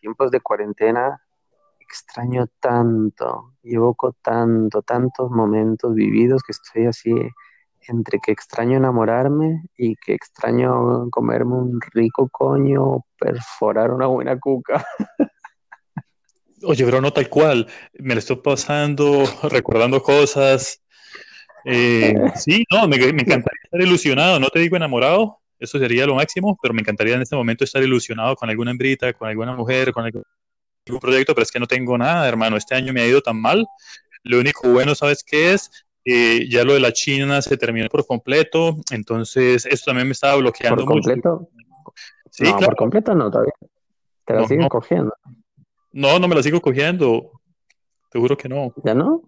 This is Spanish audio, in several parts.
tiempos de cuarentena extraño tanto y evoco tanto, tantos momentos vividos que estoy así entre que extraño enamorarme y que extraño comerme un rico coño, perforar una buena cuca. Oye, bro, no tal cual. Me lo estoy pasando, recordando cosas. Eh, sí, no, me, me, encantaría estar ilusionado, no te digo enamorado, eso sería lo máximo, pero me encantaría en este momento estar ilusionado con alguna hembrita, con alguna mujer, con algún proyecto, pero es que no tengo nada, hermano. Este año me ha ido tan mal. Lo único bueno, ¿sabes qué es? ya lo de la China se terminó por completo, entonces esto también me estaba bloqueando ¿Por completo? Sí, no, por completo no, todavía. ¿Te la siguen cogiendo? No, no me la sigo cogiendo. Te juro que no. ¿Ya no?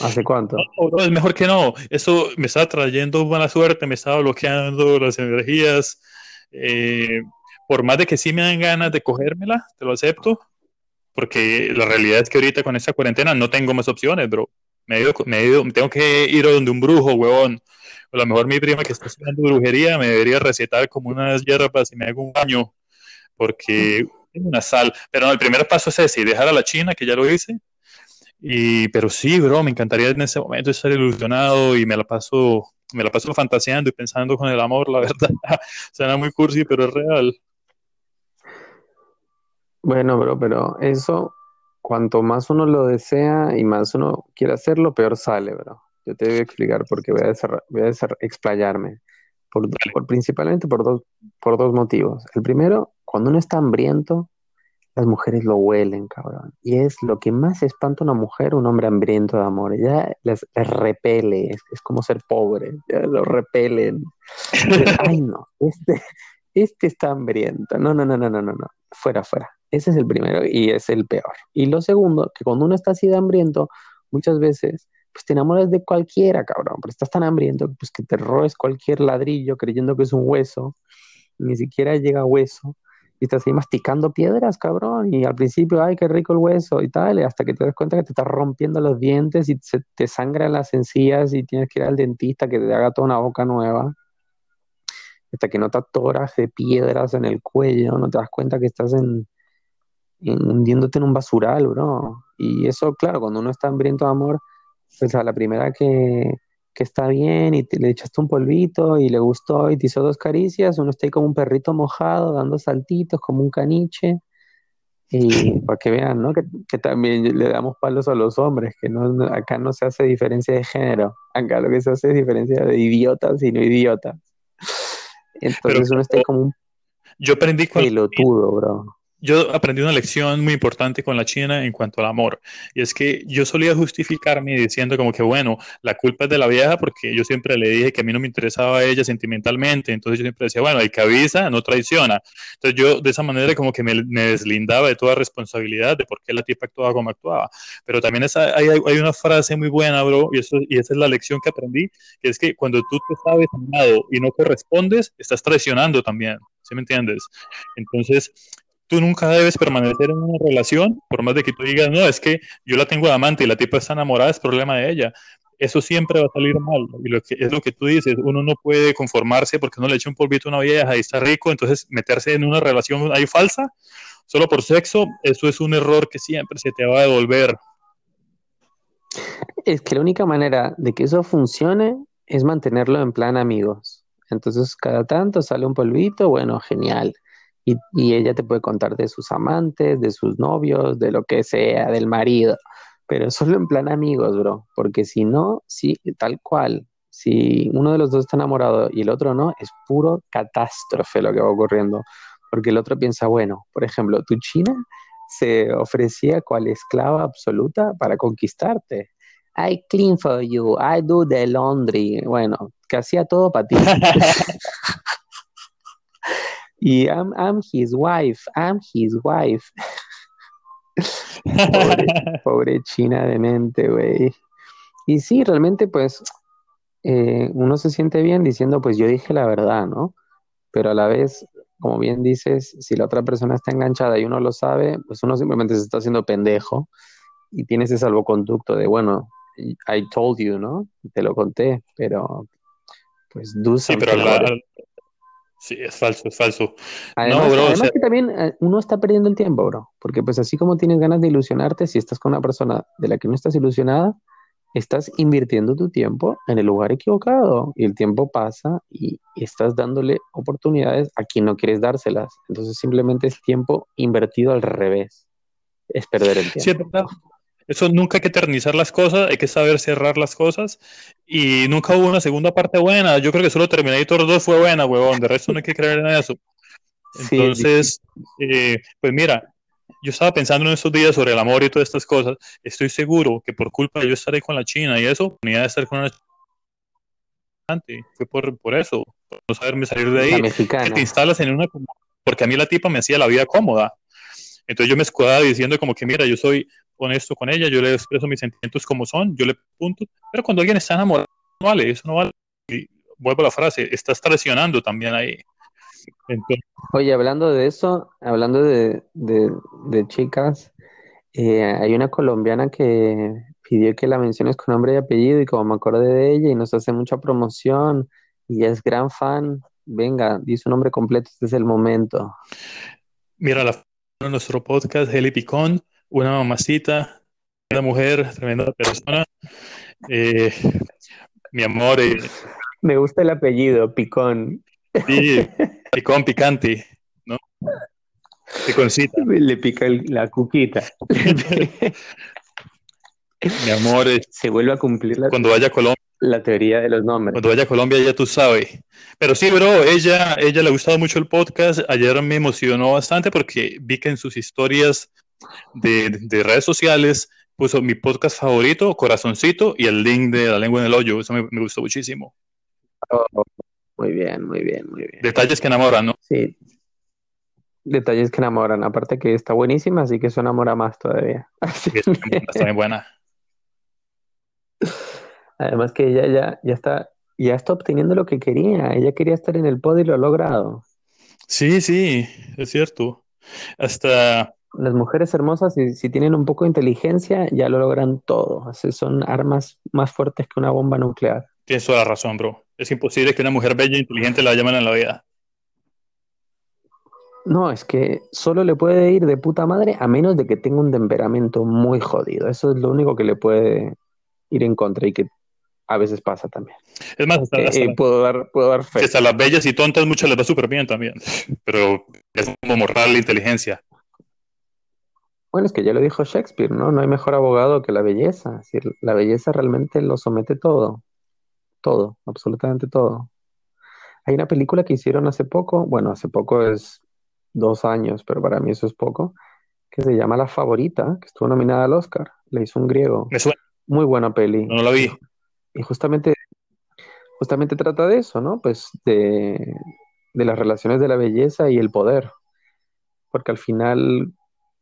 ¿Hace cuánto? Es mejor que no. Eso me estaba trayendo buena suerte, me estaba bloqueando las energías. Eh, por más de que sí me dan ganas de cogérmela, te lo acepto, porque la realidad es que ahorita con esta cuarentena no tengo más opciones, bro. Me, me tengo que ir a donde un brujo, huevón. a lo mejor mi prima que está estudiando brujería me debería recetar como unas hierbas y me hago un baño, porque tengo una sal. Pero no, el primer paso es ese, dejar a la China, que ya lo hice. Y, pero sí, bro, me encantaría en ese momento estar ilusionado y me la paso, me la paso fantaseando y pensando con el amor, la verdad. Suena muy cursi, pero es real. Bueno, bro, pero eso cuanto más uno lo desea y más uno quiere hacerlo, peor sale, bro. Yo te voy a explicar porque voy a, voy a explayarme. Por, principalmente por dos, por dos motivos. El primero, cuando uno está hambriento, las mujeres lo huelen, cabrón. Y es lo que más espanta a una mujer, un hombre hambriento de amor. Ya les, repele, es, es, como ser pobre, ya lo repelen. Ay, no, este, este está hambriento. No, no, no, no, no, no, no. Fuera, fuera. Ese es el primero y es el peor. Y lo segundo, que cuando uno está así de hambriento, muchas veces, pues te enamoras de cualquiera, cabrón, pero estás tan hambriento pues que te robes cualquier ladrillo creyendo que es un hueso, ni siquiera llega hueso, y estás ahí masticando piedras, cabrón, y al principio, ay, qué rico el hueso y tal, hasta que te das cuenta que te estás rompiendo los dientes y se te sangran las encías y tienes que ir al dentista que te haga toda una boca nueva hasta que no te atoras de piedras en el cuello, no te das cuenta que estás en, hundiéndote en un basural, bro. Y eso, claro, cuando uno está hambriento de amor, pues a la primera que, que está bien y te, le echaste un polvito y le gustó y te hizo dos caricias, uno está ahí como un perrito mojado, dando saltitos, como un caniche. Y para que vean, ¿no? Que, que, también le damos palos a los hombres, que no, acá no se hace diferencia de género, acá lo que se hace es diferencia de idiotas y no idiotas. Entonces uno está ahí como un yo aprendí con pelotudo, bro yo aprendí una lección muy importante con la China en cuanto al amor. Y es que yo solía justificarme diciendo como que, bueno, la culpa es de la vieja porque yo siempre le dije que a mí no me interesaba a ella sentimentalmente. Entonces yo siempre decía, bueno, el que avisa no traiciona. Entonces yo de esa manera como que me, deslindaba de toda responsabilidad de por qué la tipa actuaba como actuaba. Pero también esa, hay, hay, una frase muy buena, bro, y, eso, y esa es la lección que aprendí, que es que cuando tú te sabes amado y no correspondes, estás traicionando también. ¿Sí me entiendes? Entonces, tú nunca debes permanecer en una relación, por más de que tú digas, no, es que yo la tengo de amante y la tipa está enamorada, es problema de ella. Eso siempre va a salir mal. Y lo que, es lo que tú dices, uno no puede conformarse porque no le echa un polvito a una vieja y está rico, entonces meterse en una relación ahí falsa, solo por sexo, eso es un error que siempre se te va a devolver. Es que la única manera de que eso funcione es mantenerlo en plan amigos. Entonces, cada tanto sale un polvito, bueno, genial y, ella te puede contar de sus amantes, de sus novios, de lo que sea, del marido, pero solo en plan amigos, bro, porque si no, sí, tal cual, si uno de los dos está enamorado y el otro no, es puro catástrofe lo que va ocurriendo, porque el otro piensa, bueno, por ejemplo, tu China se ofrecía cual esclava absoluta para conquistarte. I clean for you, I do the laundry. Bueno, que hacía todo para ti. Y I'm, I'm his wife, I'm his wife. pobre, China de mente, güey. Y sí, realmente, pues, eh, uno se siente bien diciendo, pues yo dije la verdad, ¿no? Pero a la vez, como bien dices, si la otra persona está enganchada y uno lo sabe, pues uno simplemente se está haciendo pendejo y tiene ese salvoconducto de, bueno, I told you, ¿no? Te lo conté, pero pues do Sí, pero Sí, es falso, es falso. Además, no, bro, además o sea, que también eh, uno está perdiendo el tiempo, bro. Porque pues así como tienes ganas de ilusionarte, si estás con una persona de la que no estás ilusionada, estás invirtiendo tu tiempo en el lugar equivocado. Y el tiempo pasa y, estás dándole oportunidades a quien no quieres dárselas. Entonces simplemente es tiempo invertido al revés. Es perder el sí, tiempo. es verdad. Eso nunca hay que eternizar las cosas, hay que saber cerrar las cosas. Y nunca hubo una segunda parte buena. Yo creo que solo Terminator 2 fue buena, huevón. De resto no hay que creer en eso. Sí, Entonces, eh, pues mira, yo estaba pensando en estos días sobre el amor y todas estas cosas. Estoy seguro que por culpa de yo estar ahí con la China y eso, oportunidad de estar con una antes, fue por, por eso, por no saberme salir de la ahí. Que te instalas en una... Porque a mí la tipa me hacía la vida cómoda. Entonces yo me escudaba diciendo como que, mira, yo soy honesto con ella, yo le expreso mis sentimientos como son, yo le punto. Pero cuando alguien está enamorado, no vale, eso no vale. Y vuelvo a la frase, estás traicionando también ahí. Entonces, Oye, hablando de eso, hablando de, de- de chicas, eh, hay una colombiana que pidió que la menciones con nombre y apellido y como me acordé de ella y nos hace mucha promoción y es gran fan, venga, di su nombre completo, este es el momento. mira la de nuestro podcast, Heli Picón, una mamacita, una mujer, tremenda persona. Eh, mi amor, eh, Me gusta el apellido, Picón. sí, picón picante, ¿no? Piconcita. Le pica el- la cuquita. Mi amor, eh, Se vuelve a cumplir la, cuando vaya a Colombia, la teoría de los nombres. cuando vaya a Colombia ya tú sabes. Pero sí, bro, ella, ella le ha gustado mucho el podcast. Ayer me emocionó bastante porque vi que en sus historias de, de redes sociales puso mi podcast favorito, Corazoncito, y el link de La Lengua en el Hoyo. Eso me, me gustó muchísimo. Oh, muy bien, muy bien, muy bien. Detalles que enamoran, ¿no? Sí. Detalles que enamoran. Aparte que está buenísima, así que eso enamora más todavía. Así Que está bien buena, está bien buena. Además que ella ya, ya está, ya está obteniendo lo que quería. Ella quería estar en el podio y lo ha logrado. Sí, sí, es cierto. Hasta, Las mujeres hermosas, si, si tienen un poco de inteligencia, ya lo logran todo. Así son armas más fuertes que una bomba nuclear. tienes toda la razón, bro. Es imposible que una mujer bella e inteligente la llamen en la vida. No, es que solo le puede ir de puta madre a menos de que tenga un temperamento muy jodido. Eso es lo único que le puede ir en contra y que a veces pasa también. Es más, hasta, hasta- eh, puedo dar, puedo dar fe. hasta las bellas y tontas muchas les va súper bien también. Pero es como moral la inteligencia. Bueno, es que ya lo dijo Shakespeare, ¿no? No hay mejor abogado que la belleza. Es decir, la belleza realmente lo somete todo. Todo, absolutamente todo. Hay una película que hicieron hace poco, bueno, hace poco es dos años, pero para mí eso es poco, que se llama La Favorita, que estuvo nominada al Oscar. La hizo un griego. Me suena, Muy buena peli. no la vi. Y justamente, justamente trata de eso, ¿no? Pues de, de las relaciones de la belleza y el poder. Porque al final,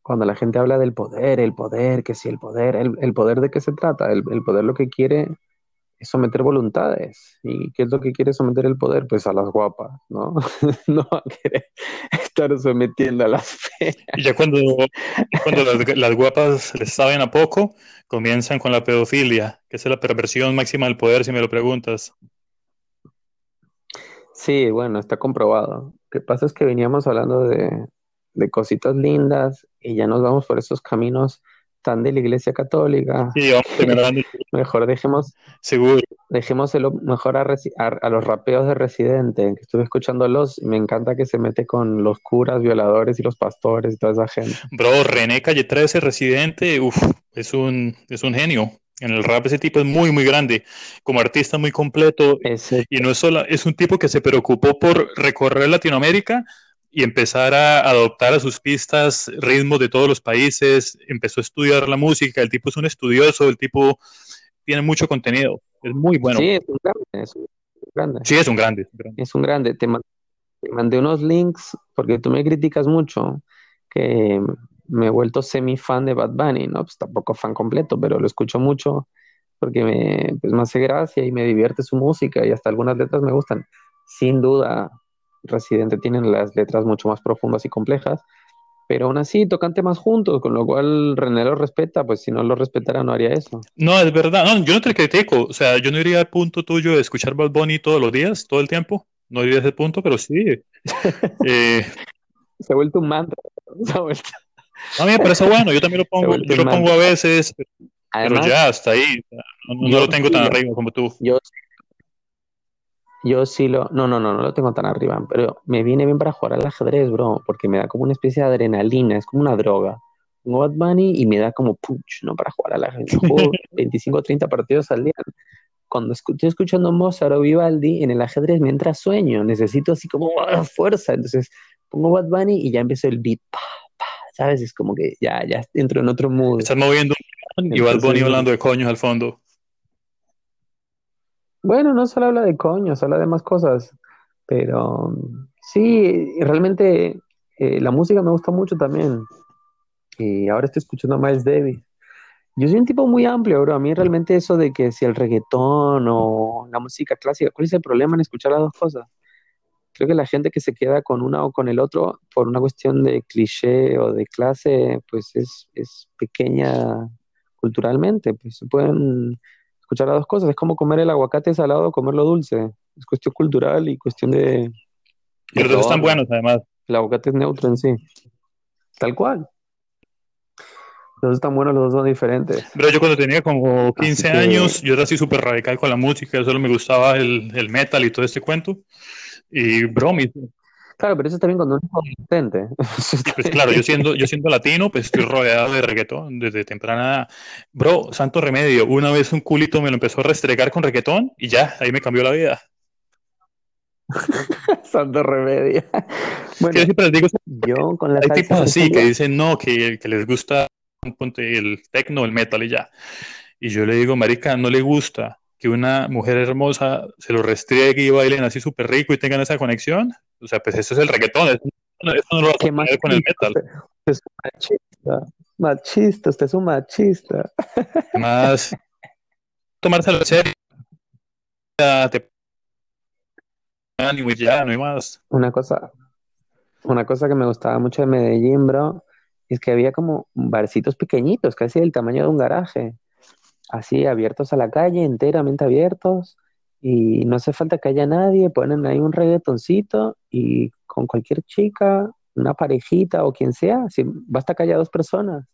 cuando la gente habla del poder, el poder, que si el poder, el, el poder de qué se trata? El, el poder lo que quiere es someter voluntades. ¿Y qué es lo que quiere someter el poder? Pues a las guapas, ¿no? No va a querer estar sometiendo a las feas. Y ya cuando, cuando las, las guapas les saben a poco, comienzan con la pedofilia, que es la perversión máxima del poder, si me lo preguntas. Sí, bueno, está comprobado. Lo que pasa es que veníamos hablando de, de cositas lindas y ya nos vamos por esos caminos tan de la Iglesia Católica. Sí, terminando. Mejor dejemos, Seguro. dejémoselo mejor a, a, a los rapeos de Residente, que estuve escuchándolos y me encanta que se mete con los curas, violadores y los pastores y toda esa gente. Bro, René Calle 13, residente, uf, es un, es un genio. En el rap ese tipo es muy, muy grande. Como artista muy completo. Ese, Y no es solo, es un tipo que se preocupó por recorrer Latinoamérica y empezar a adoptar a sus pistas ritmos de todos los países. Empezó a estudiar la música. El tipo es un estudioso, el tipo tiene mucho contenido. Es muy bueno. sí, es un grande, es un grande. Sí, es un grande. es un grande. Es un grande. Te, ma- te mandé unos links porque tú me criticas mucho que me he vuelto semi fan de Bad Bunny, ¿no? Pues tampoco fan completo, pero lo escucho mucho porque me, pues me hace gracia y me divierte su música y hasta algunas letras me gustan. Sin duda, Residente tienen las letras mucho más profundas y complejas, pero aún así tocan temas juntos, con lo cual René lo respeta, pues si no lo respetara no haría eso. No, es verdad. No, yo no te critico. O sea, yo no iría al punto tuyo de escuchar Bad Bunny todos los días, todo el tiempo. No iría a ese punto, pero sí. Eh, se ha vuelto un mantra. Se ha vuelto... Mí me parece bueno, yo también lo pongo, yo lo pongo a veces, pero ya hasta ahí, no, lo tengo tan arriba como tú. Yo, yo sí lo, no, no, no, no lo tengo tan arriba, pero me viene bien para jugar al ajedrez, bro, porque me da como una especie de adrenalina, es como una droga. Pongo Bad Bunny y me da como punch, ¿no? Para jugar al ajedrez. Juego 25 o 30 partidos al día. Cuando estoy escuchando Mozart o Vivaldi en el ajedrez mientras sueño, necesito así como ¡ah! fuerza, entonces pongo Bad Bunny y ya empiezo el beat, ¿sabes? Es como que ya, ya entro en otro mood. Estás moviendo y Bad Bunny hablando de coños al fondo. Bueno, no solo habla de coños, habla de más cosas, pero sí, realmente eh, la música me gusta mucho también. Y ahora estoy escuchando a Miles Davis. Yo soy un tipo muy amplio, bro. A mí realmente eso de que si el reggaetón o la música clásica, ¿cuál es el problema en escuchar las dos cosas? creo que la gente que se queda con una o con el otro por una cuestión de cliché o de clase, pues es, es pequeña culturalmente, pues se pueden escuchar las dos cosas, es como comer el aguacate salado o comerlo dulce, es cuestión cultural y cuestión de... Y los dos están buenos además. El aguacate es neutro en sí, tal cual. Los dos están buenos, los dos son diferentes. Pero yo cuando tenía como 15 años, yo era así súper radical con la música, solo me gustaba el, el metal y todo este cuento. Y bromis. Claro, pero eso también cuando uno es adolescente. Pues claro, yo siendo, yo siendo latino, pues estoy rodeado de reggaetón desde temprana. Bro, santo remedio. Una vez un culito me lo empezó a restregar con reggaetón y ya, ahí me cambió la vida. santo remedio. Bueno, digo, yo con la hay tipos así que dicen no, que, que les gusta el tecno, el metal y ya. Y yo le digo, marica, no le gusta que una mujer hermosa se lo restriegue y bailen así súper rico y tengan esa conexión, o sea, pues eso es el reggaetón, eso, no lo vas a hacer con el metal. es un machista, machista, usted es un machista. Más tomárselo en serio, te ya, no hay más. Una cosa, una cosa que me gustaba mucho de Medellín, bro, es que había como barcitos pequeñitos, casi del tamaño de un garaje así abiertos a la calle, enteramente abiertos, y no hace falta que haya nadie, ponen ahí un reggaetoncito y con cualquier chica, una parejita o quien sea, si basta que haya dos personas,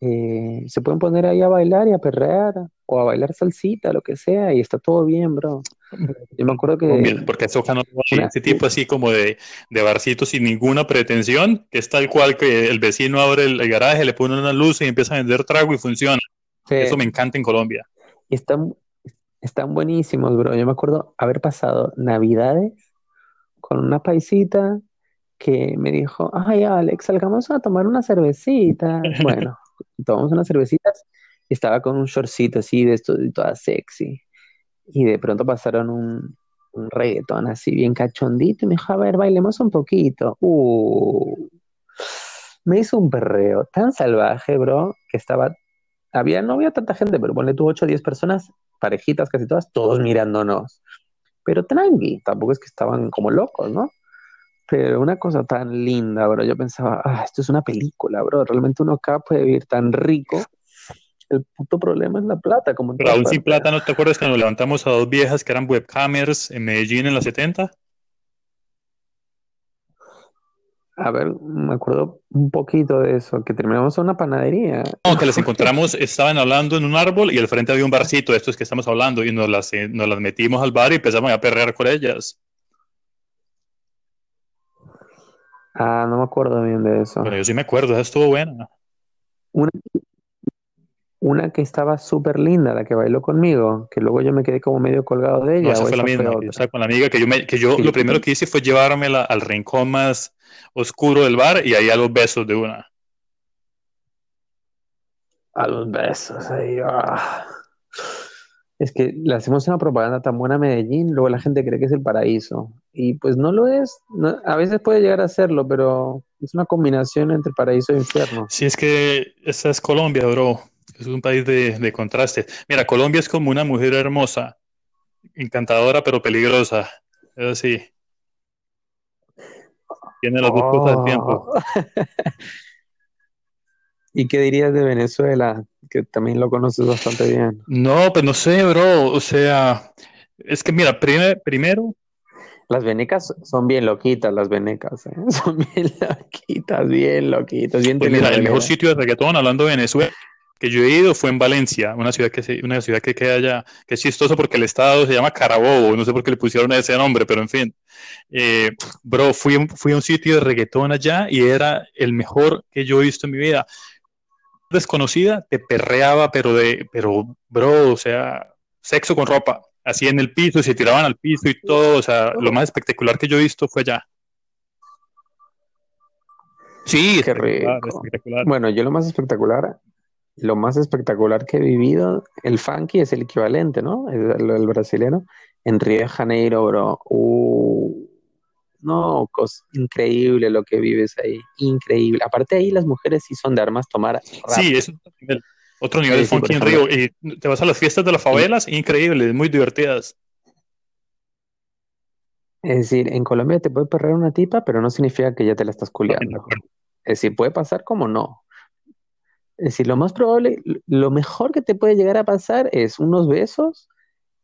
eh, se pueden poner ahí a bailar y a perrear o a bailar salsita, lo que sea, y está todo bien, bro. Yo me acuerdo que... Porque Soja no ese tipo así como de, de barcito sin ninguna pretensión, que es tal cual que el vecino abre el, el garaje, le pone una luz y empieza a vender trago y funciona. Eso me encanta en Colombia. Están, están buenísimos, bro. Yo me acuerdo haber pasado Navidades con una paisita que me dijo, ay, Alex, salgamos a tomar una cervecita. bueno, tomamos unas cervecitas y estaba con un shortcito así de esto, de toda sexy. Y de pronto pasaron un, un reggaetón así bien cachondito y me dijo, a ver, bailemos un poquito. Uh, me hizo un perreo tan salvaje, bro, que estaba había, no había tanta gente, pero ponle tú 8 o 10 personas, parejitas casi todas, todos mirándonos. Pero tranqui, tampoco es que estaban como locos, ¿no? Pero una cosa tan linda, bro. Yo pensaba, ah, esto es una película, bro. Realmente uno acá puede vivir tan rico. El puto problema es la plata. Como aún sin plata, ¿no te acuerdas que nos levantamos a dos viejas que eran webcamers en Medellín en los 70? A ver, me acuerdo un poquito de eso, que terminamos en una panadería. No, que las encontramos, estaban hablando en un árbol y al frente había un barcito, esto es que estamos hablando, y nos las, eh, nos las metimos al bar y empezamos a perrear con ellas. Ah, no me acuerdo bien de eso. Pero yo sí me acuerdo, esa estuvo buena. Una, una que estaba súper linda, la que bailó conmigo, que luego yo me quedé como medio colgado de ella. No, esa fue la misma, o con la amiga que yo, me, que yo lo primero que hice fue llevármela al rincón más oscuro del bar y ahí a los besos de una. A los besos, ahí. Ah. Es que le hacemos una propaganda tan buena a Medellín, luego la gente cree que es el paraíso. Y pues no lo es. a veces puede llegar a serlo, pero es una combinación entre paraíso e infierno. Sí, es que esa es Colombia, bro. Es un país de, de contrastes. Mira, Colombia es como una mujer hermosa, encantadora pero peligrosa. Es así. Tiene las dos cosas al tiempo. Oh. ¿Y qué dirías de Venezuela? Que también lo conoces bastante bien. No, pues no sé, bro. O sea, es que mira, primero, Las venecas son bien loquitas, las venecas, ¿eh? Son bien loquitas, bien loquitas, bien pues mira, el mejor sitio de reggaetón, hablando de Venezuela, que yo he ido fue en Valencia, una ciudad que se, una ciudad que queda allá, que es chistoso porque el estado se llama Carabobo, no sé por qué le pusieron ese nombre, pero en fin. Eh, bro, fui, fui a un sitio de reggaetón allá y era el mejor que yo he visto en mi vida. Desconocida, te perreaba, pero de, pero, bro, o sea, sexo con ropa, así en el piso, se tiraban al piso y todo, o sea, lo más espectacular que yo he visto fue allá. Sí, qué rico. Bueno, yo lo más espectacular lo más espectacular que he vivido, el funky es el equivalente, ¿no? El, el brasileño. En Río de Janeiro, bro. Uh, no, increíble lo que vives ahí. Increíble. Aparte ahí las mujeres sí son de armas tomar. Sí, es otro nivel, otro nivel de funky en Río. Y te vas a las fiestas de las favelas, increíbles, muy divertidas. Es decir, en Colombia te puede perder una tipa, pero no significa que ya te la estás culiando. Es decir, puede pasar como no. Es decir, lo más probable, lo mejor que te puede llegar a pasar es unos besos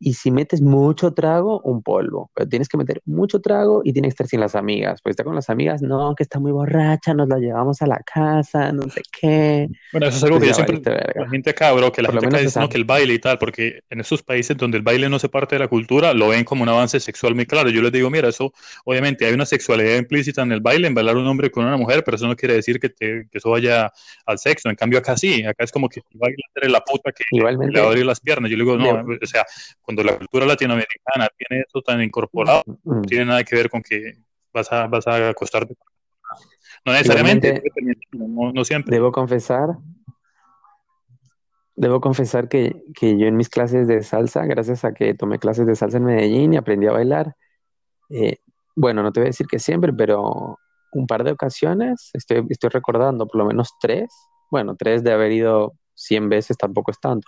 y si metes mucho trago, un polvo. Pero tienes que meter mucho trago y tienes que estar sin las amigas. Pues estar con las amigas, no, que está muy borracha, nos la llevamos a la casa, no sé qué. Bueno, eso es algo que yo siempre. La gente acá, bro, que la gente acá dice no, que el baile y tal, porque en esos países donde el baile no se parte de la cultura, lo ven como un avance sexual muy claro. Yo les digo, mira, eso, obviamente, hay una sexualidad implícita en el baile, en bailar un hombre con una mujer, pero eso no quiere decir que, te, que eso vaya al sexo. En cambio, acá sí, acá es como que el baile la puta que le va a abrir las piernas. Yo le digo, no, o sea, cuando la cultura latinoamericana tiene eso tan incorporado, no mm. tiene nada que ver con que vas a, vas a acostarte. No necesariamente, no, siempre. Debo confesar, debo confesar que, que, yo en mis clases de salsa, gracias a que tomé clases de salsa en Medellín y aprendí a bailar, eh, bueno, no te voy a decir que siempre, pero un par de ocasiones, estoy, estoy recordando por lo menos tres, bueno, tres de haber ido 100 veces tampoco es tanto,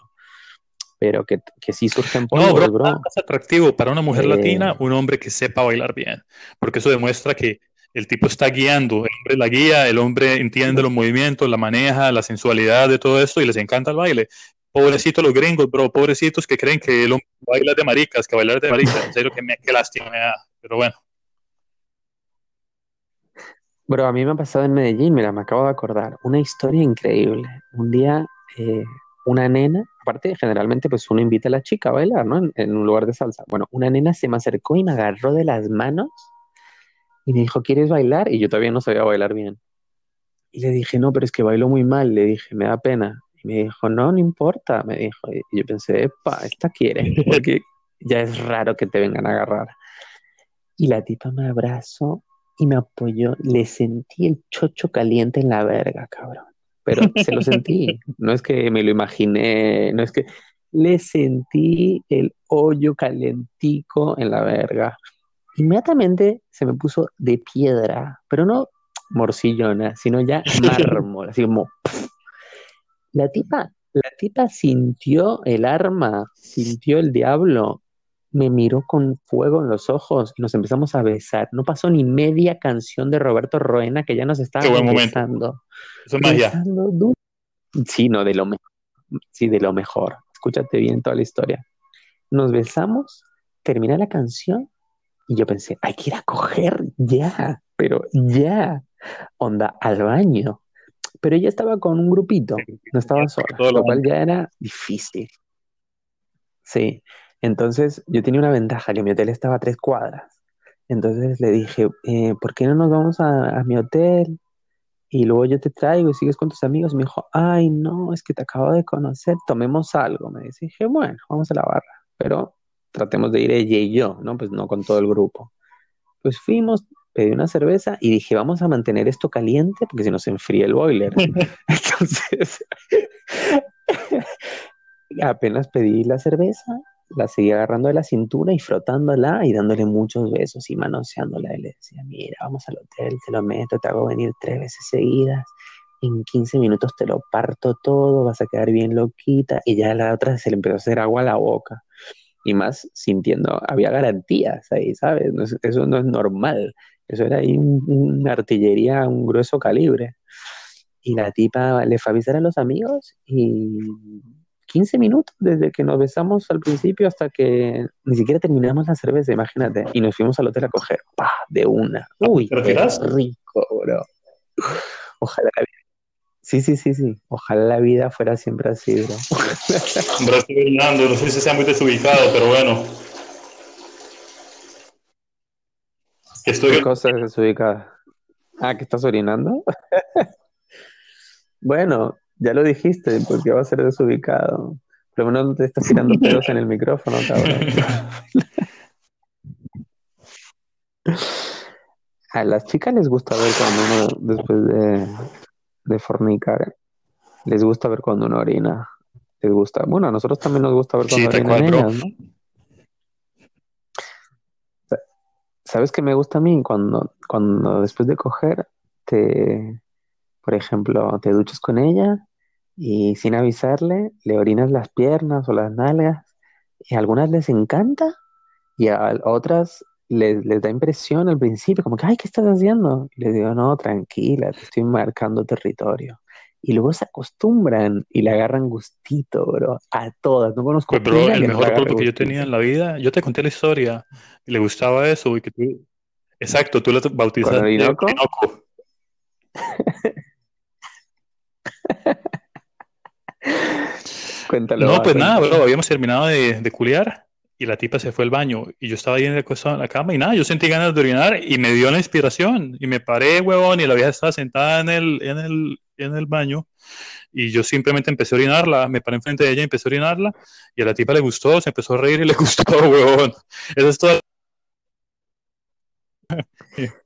pero que, que sí surgen por No, bro, es atractivo para una mujer latina eh. un hombre que sepa bailar bien, porque eso demuestra que el tipo está guiando, el hombre la guía, el hombre entiende los movimientos, la maneja, la sensualidad de todo esto y les encanta el baile. Pobrecitos los gringos, bro, pobrecitos que creen que el hombre baila de maricas, que bailar de maricas, en serio que me, qué lástima me da, pero bueno. Bro, a mí me ha pasado en Medellín, mira, me acabo de acordar, una historia increíble. Un día eh, una nena, aparte generalmente pues uno invita a la chica a bailar, ¿no? En, un lugar de salsa. Bueno, una nena se me acercó y me agarró de las manos y me dijo, ¿quieres bailar? Y yo todavía no sabía bailar bien. Y le dije, no, pero es que bailo muy mal. Le dije, me da pena. Y me dijo, no, no importa. Me dijo, y yo pensé, epa, esta quiere, porque ya es raro que te vengan a agarrar. Y la tipa me abrazó y me apoyó. Le sentí el chocho caliente en la verga, cabrón pero se lo sentí. No es que me lo imaginé, no es que le sentí el hoyo calentico en la verga. Inmediatamente se me puso de piedra, pero no morcillona, sino ya mármol, así como la tipa, la tipa sintió el arma, sintió el diablo me miró con fuego en los ojos y nos empezamos a besar. No pasó ni media canción de Roberto Roena que ya nos estaba besando. Eso es Sí, no, de lo mejor. Sí, de lo mejor. Escúchate bien toda la historia. Nos besamos, termina la canción y yo pensé, hay que ir a coger ya, pero ya. Onda, al baño. Pero ella estaba con un grupito, no estaba sola, lo cual ya era difícil. Sí. Entonces yo tenía una ventaja, que mi hotel estaba a tres cuadras. Entonces le dije, eh, ¿por qué no nos vamos a, mi hotel? Y luego yo te traigo y sigues con tus amigos. Me dijo, ay, no, es que te acabo de conocer, tomemos algo. Me dice, dije, bueno, vamos a la barra, pero tratemos de ir ella y yo, ¿no? Pues no con todo el grupo. Pues fuimos, pedí una cerveza y dije, vamos a mantener esto caliente porque si no se enfría el boiler. Entonces, apenas pedí la cerveza, la seguía agarrando de la cintura y frotándola y dándole muchos besos y manoseándola. Y le decía, mira, vamos al hotel, te lo meto, te hago venir tres veces seguidas, en 15 minutos te lo parto todo, vas a quedar bien loquita. Y ya la otra se le empezó a hacer agua a la boca. Y más sintiendo, había garantías ahí, ¿sabes? eso no es normal. Eso era ahí una artillería, un grueso calibre. Y la tipa le fue a avisar a los amigos y 15 minutos desde que nos besamos al principio hasta que ni siquiera terminamos la cerveza, imagínate. Y nos fuimos al hotel a coger, pa, de una. Uy, qué rico, bro. Ojalá la vida. Sí, sí, sí, sí. Ojalá la vida fuera siempre así, bro. Bro, estoy brindando, no sé si sea muy desubicado, pero bueno. Estoy... ¿Qué cosa es desubicada? Ah, ¿que estás orinando? bueno, ya lo dijiste, porque va a ser desubicado. Pero no te estás tirando pedos en el micrófono, cabrón. A las chicas les gusta ver cuando uno, después de, de fornicar, les gusta ver cuando uno orina. Les gusta. Bueno, a nosotros también nos gusta ver cuando sí, orinan ellas, ¿no? ¿Sabes qué me gusta a mí? Cuando, cuando después de coger, te, por ejemplo, te duchas con ella y sin avisarle, le orinas las piernas o las nalgas y a algunas les encanta y a otras les, da impresión al principio, como que, ay, ¿qué estás haciendo? Y les digo, no, tranquila, te estoy marcando territorio. Y luego se acostumbran y le agarran gustito, bro, a todas. No conozco pues, bro, el mejor producto que yo tenía en la vida, yo te conté la historia, y le gustaba eso, y que tú, exacto, tú lo bautizaste. Cuéntalo. No, pues nada, bro, habíamos terminado de, de culiar y la tipa se fue al baño y yo estaba ahí en, el en la cama y nada, yo sentí ganas de orinar y me dio la inspiración y me paré, huevón, y la vieja estaba sentada en el, en el, en el baño y yo simplemente empecé a orinarla, me paré enfrente de ella y empecé a orinarla y a la tipa le gustó, se empezó a reír y le gustó, huevón. Eso es todo.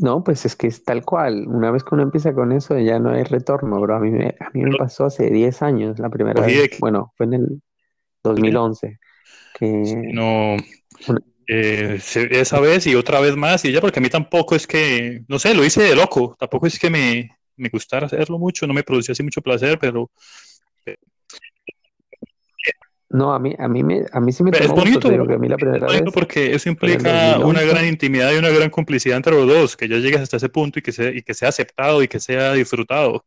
No, pues es que es tal cual. Una vez que uno empieza con eso, ya no hay retorno, bro. A mí me, a mí me pasó hace 10 años la primera vez. Bueno, fue en el 2011. Que... No. Eh, esa vez y otra vez más, y ya porque a mí tampoco es que, no sé, lo hice de loco. Tampoco es que me, me gustara hacerlo mucho, no me producía así mucho placer, pero no, a mí, a mí, me, a mí sí me Es bonito, a mí la primera vez, porque eso implica una gran intimidad y una gran complicidad entre los dos, que ya llegues hasta ese punto y que sea, y que sea aceptado y que sea disfrutado.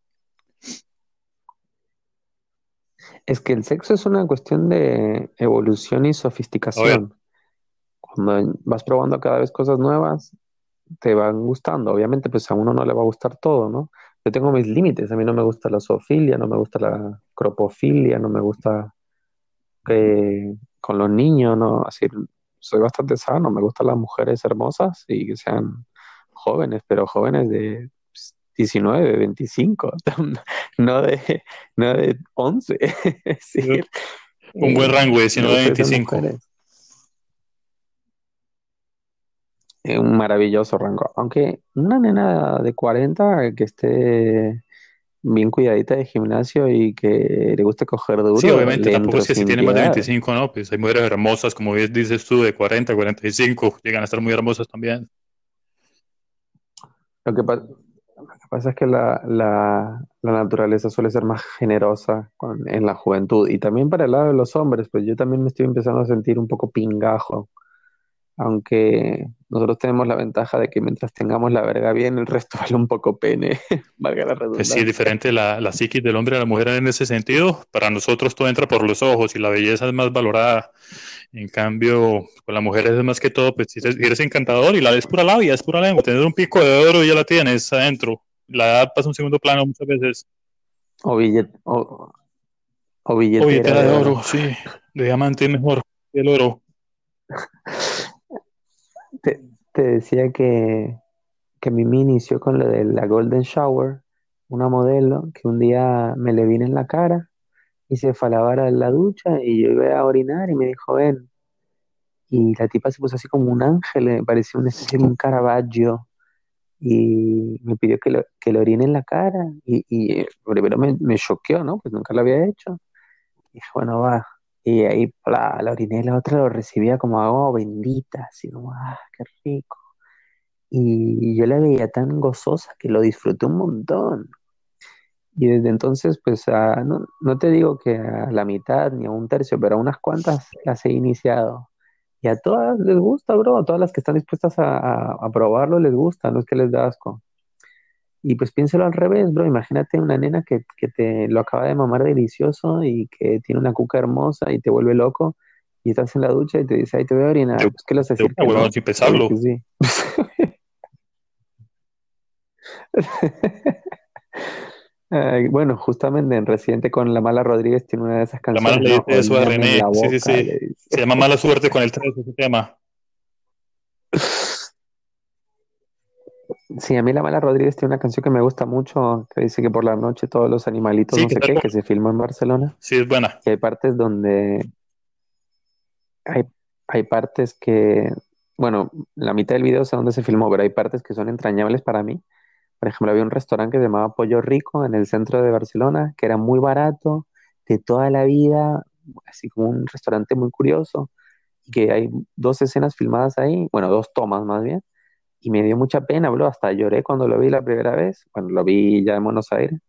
Es que el sexo es una cuestión de evolución y sofisticación. Cuando vas probando cada vez cosas nuevas, te van gustando. Obviamente, pues a uno no le va a gustar todo, ¿no? Yo tengo mis límites. A mí no me gusta la zoofilia, no me gusta la cropofilia, no me gusta con los niños, ¿no? Así, soy bastante sano, me gustan las mujeres hermosas y que sean jóvenes, pero jóvenes de 19, 25, no de, no de 11. Un buen rango de 19 a 25. Un maravilloso rango. Aunque una nena de 40 que esté bien cuidadita de gimnasio y que le gusta coger duro. Sí, obviamente, tampoco es que si tiene más de 25, ¿no? Pues hay mujeres hermosas, como dices tú, de 40, 45, llegan a estar muy hermosas también. Lo que, pasa es que la, la, naturaleza suele ser más generosa en la juventud y también para el lado de los hombres, pues yo también me estoy empezando a sentir un poco pingajo aunque nosotros tenemos la ventaja de que mientras tengamos la verga bien, el resto vale un poco pene, valga la redundancia. Sí, diferente la, la psiquis del hombre a la mujer en ese sentido. Para nosotros todo entra por los ojos y la belleza es más valorada. En cambio, con la mujer es más que todo, pues eres, encantador y la es pura labia, es pura lengua. Tener un pico de oro y ya la tienes adentro. La edad pasa un segundo plano muchas veces. O, billet, o, o billetera, de, oro, sí. De diamante mejor que el oro. te, decía que, que Mimi inició con lo de la Golden Shower, una modelo que un día me le vine en la cara y se fue a la ducha y yo iba a orinar y me dijo, ven. Y la tipa se puso así como un ángel, me parecía una un caravaggio y me pidió que lo, que lo orine en la cara y, y primero me, me choqueó, ¿no? Pues nunca lo había hecho. Y dije, bueno, va, y ahí la, la oriné la otra lo recibía como agua bendita, así como, ah, qué rico. Y yo la veía tan gozosa que lo disfruté un montón. Y desde entonces, pues, no, no, te digo que a la mitad ni a un tercio, pero a unas cuantas las he iniciado. Y a todas les gusta, bro. A todas las que están dispuestas a, a, probarlo les gusta, no es que les da asco. Y pues piénselo al revés, bro. Imagínate una nena que, que te lo acaba de mamar delicioso y que tiene una cuca hermosa y te vuelve loco y estás en la ducha y te dice, ay, te voy a orinar. Yo- Pues, ¿qué le vas a decir? Yo, que huevón, no? sin pensarlo. Claro que sí. Bueno, justamente en Residente con La Mala Rodríguez tiene una de esas La canciones. mala René. la Sí, sí, boca, sí. le dice. Se llama Mala Suerte con el 3, ese tema. Sí, a mí La Mala Rodríguez tiene una canción que me gusta mucho, que dice que por la noche todos los animalitos, Sí, no sé qué, que se filmó en Barcelona. Sí, es buena. Y hay partes donde hay, hay partes que, bueno, la mitad del video sé dónde se filmó, pero hay partes que son entrañables para mí. Por ejemplo, había un restaurante que se llamaba Pollo Rico en el centro de Barcelona, que era muy barato, de toda la vida, así como un restaurante muy curioso, y que hay dos escenas filmadas ahí, bueno, dos tomas más bien, y me dio mucha pena, bro, hasta lloré cuando lo vi la primera vez, bueno, lo vi ya en Buenos Aires,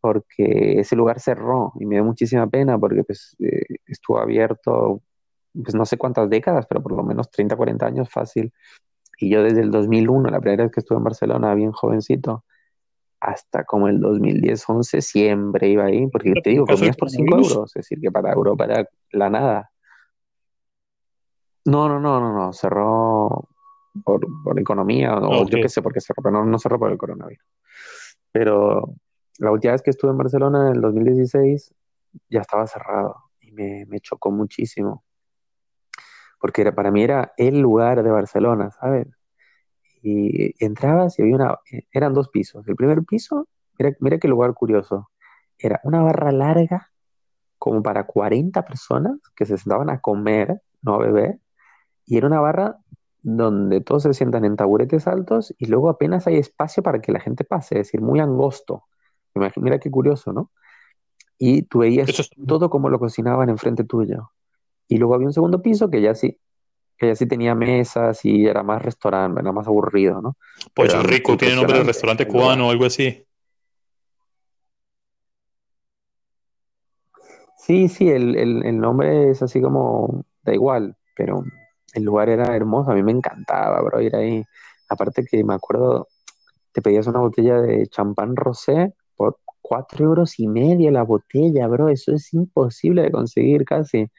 porque ese lugar cerró y me dio muchísima pena porque pues eh, estuvo abierto, pues no sé cuántas décadas, pero por lo menos 30, 40 años fácil. Y yo desde el 2001, la primera vez que estuve en Barcelona, bien jovencito, hasta como el 2010, 11, siempre iba ahí, porque ¿Por te digo, comías por 5 coronavirus? euros, es decir, que para Europa era la nada. No, no, no, no, no, cerró por, por economía, o yo qué sé por qué cerró, pero no, no cerró por el coronavirus. Pero la última vez que estuve en Barcelona, en el 2016, ya estaba cerrado y me, me chocó muchísimo, porque era, para mí era el lugar de Barcelona, ¿sabes? Y entrabas y había una, eran dos pisos. El primer piso, mira, mira qué lugar curioso, era una barra larga como para 40 personas que se sentaban a comer, no a beber, y era una barra donde todos se sientan en taburetes altos y luego apenas hay espacio para que la gente pase, es decir, muy angosto. Imag- Mira qué curioso, ¿no? Y tú veías Eso es- todo como lo cocinaban enfrente tuyo. Y luego había un segundo piso que ya sí, que ya sí tenía mesas y era más restaurante, era más aburrido, ¿no? Pollo Pero Rico tiene nombre de restaurante cubano o algo así. Sí, sí, el, el, el nombre es así como, da igual, pero el lugar era hermoso, a mí me encantaba, bro, ir ahí. Aparte que me acuerdo, te pedías una botella de champán rosé por cuatro euros y medio la botella, bro, eso es imposible de conseguir casi.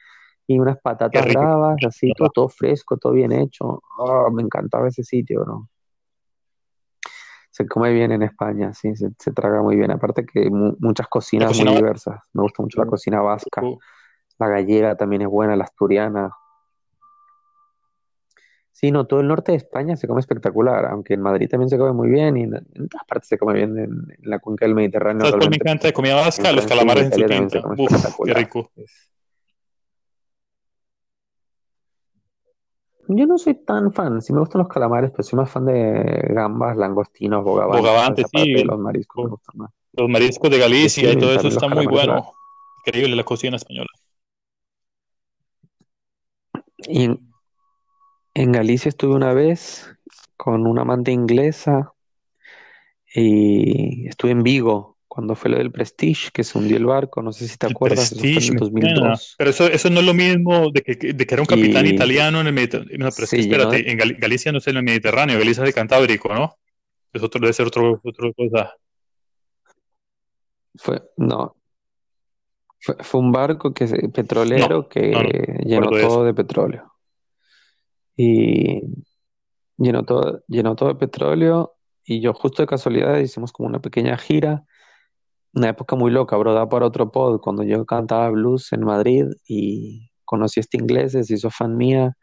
Y unas patatas bravas, así, todo, todo fresco, todo bien hecho. Oh, me encantaba ese sitio, bro. Se come bien en España, sí, se, se traga muy bien. Aparte que mu- muchas cocinas cocina muy diversas. Me gusta mucho la Sí. cocina vasca. Uh, La gallega también es buena, la asturiana. Sí, no, todo el norte de España se come espectacular, aunque en Madrid también se come muy bien y en, en todas partes se come bien en, en la cuenca del Mediterráneo. ¿Sabes cuál me encanta de comida vasca? Los calamares en su Uf, qué rico. Es- Yo no soy tan fan, sí me gustan los calamares, pero soy más fan de gambas, langostinos, bogavantes, toda Bogavante, esa parte de sí. los mariscos me gustan más. Los mariscos de Galicia Sí, y todo eso está muy bueno. Increíble la cocina española. Y en, Galicia estuve una vez con una amante inglesa y estuve en Vigo cuando fue lo del Prestige, que se hundió el barco, no sé si te El acuerdas, eso fue en Prestige, el me suena. 2002. Pero eso, eso no es lo mismo de que, de que era un capitán Y- italiano en el Mediterráneo. No, pero Sí, espérate, en Gal- Galicia no es en el Mediterráneo, Galicia es el Cantábrico, ¿no? Es otro, debe ser otro, otra cosa. Fue, no, fue, fue un barco que petrolero que no, llenó todo de petróleo. Y llenó todo, llenó todo de petróleo y yo justo de casualidad hicimos como una pequeña gira, una época muy loca, bro, da para otro pod, cuando yo cantaba blues en Madrid y conocí a este inglés, se hizo fan mía.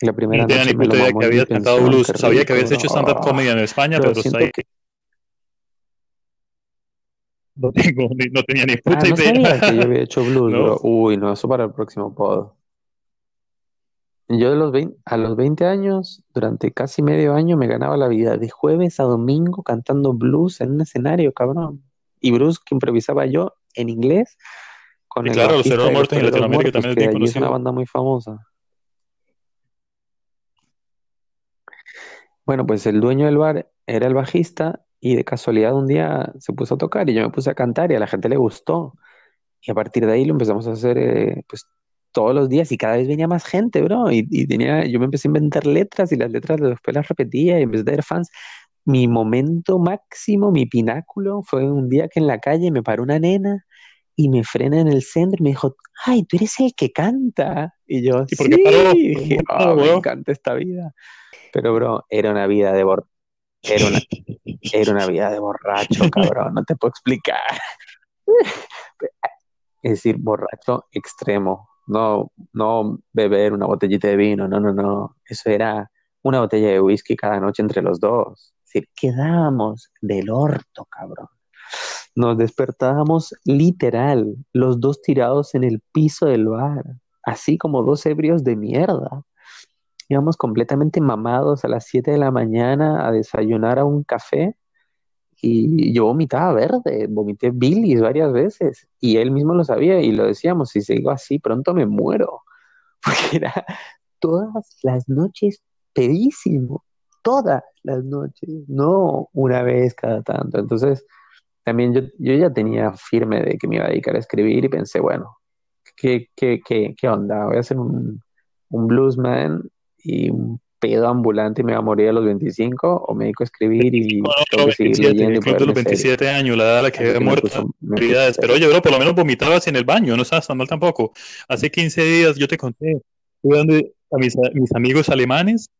La primera No tenía noche ni puta idea que habías cantado blues. Sabía que habías hecho stand-up Ah. comedy en España, Pero pero ahí que no, tengo, ni- no tenía ni puta Ah, no idea. sabía que yo había hecho blues, bro. Uy, no, eso para el próximo pod. Yo de los 20, a los 20 años, durante casi medio año, me ganaba la vida de jueves a domingo cantando blues en un escenario, cabrón. Y blues que improvisaba yo en inglés con Y el claro, los los Muertos en Latinoamérica Muertos, también es es una banda muy famosa. Bueno, pues el dueño del bar era el bajista y de casualidad un día se puso a tocar y yo me puse a cantar y a la gente le gustó. Y a partir de ahí lo empezamos a hacer eh, pues todos los días y cada vez venía más gente, bro. Y, y tenía, yo me empecé a inventar letras y las letras después las repetía y empecé a tener fans mi momento máximo, mi pináculo, fue un día que en la calle me paró una nena y me frena en el centro y me dijo, ay, tú eres el que canta. Y yo, ¿Y sí, por qué paró? dije, ¿Por qué "Ah, paró, me bro?" encanta esta vida. Pero, bro, era una vida de bor era una, era una vida de borracho, cabrón, no te puedo explicar. Es decir, borracho extremo, no, no beber una botellita de vino, no, no, no. Eso era una botella de whisky cada noche entre los dos. Quedábamos del orto, cabrón. Nos despertábamos literal, los dos tirados en el piso del bar, así como dos ebrios de mierda. Íbamos completamente mamados a las 7 de la mañana a desayunar a un café y yo vomitaba verde, vomité bilis varias veces y él mismo lo sabía y lo decíamos, si sigo así pronto me muero, porque era todas las noches pedísimo, todas las noches, no una vez cada tanto. Entonces, también yo, yo ya tenía firme de que me iba a dedicar a escribir y pensé, bueno, ¿qué, qué, qué, qué onda? Voy a ser un, un bluesman y un pedo ambulante y me va a morir a los 25 o me dedico a escribir y No, tengo que seguir 27, leyendo y los ponerme serio. 27 años, la edad a la que me muerto. puso- prioridades. Pero oye, bro, por lo menos vomitabas en el baño, no estabas tan mal tampoco. Hace 15 días yo te conté, fui donde a mis, a mis amigos alemanes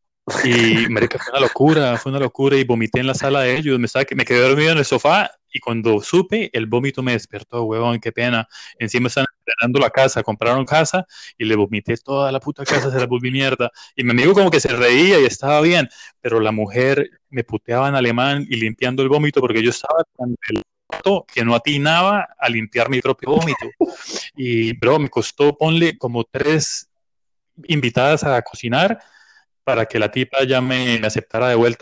y marica, fue una locura, fue una locura y vomité en la sala de ellos, me, estaba, me quedé dormido en el sofá y cuando supe, el vómito me despertó, huevón, qué pena. Encima están estrenando la casa, compraron casa y le vomité toda la puta casa, se la volví mierda. Y mi amigo como que se reía y estaba bien, pero la mujer me puteaba en alemán y limpiando el vómito porque yo estaba tan que no atinaba a limpiar mi propio vómito. Y, bro, me costó, ponle como tres invitadas a cocinar para que la tipa ya me aceptara de vuelta.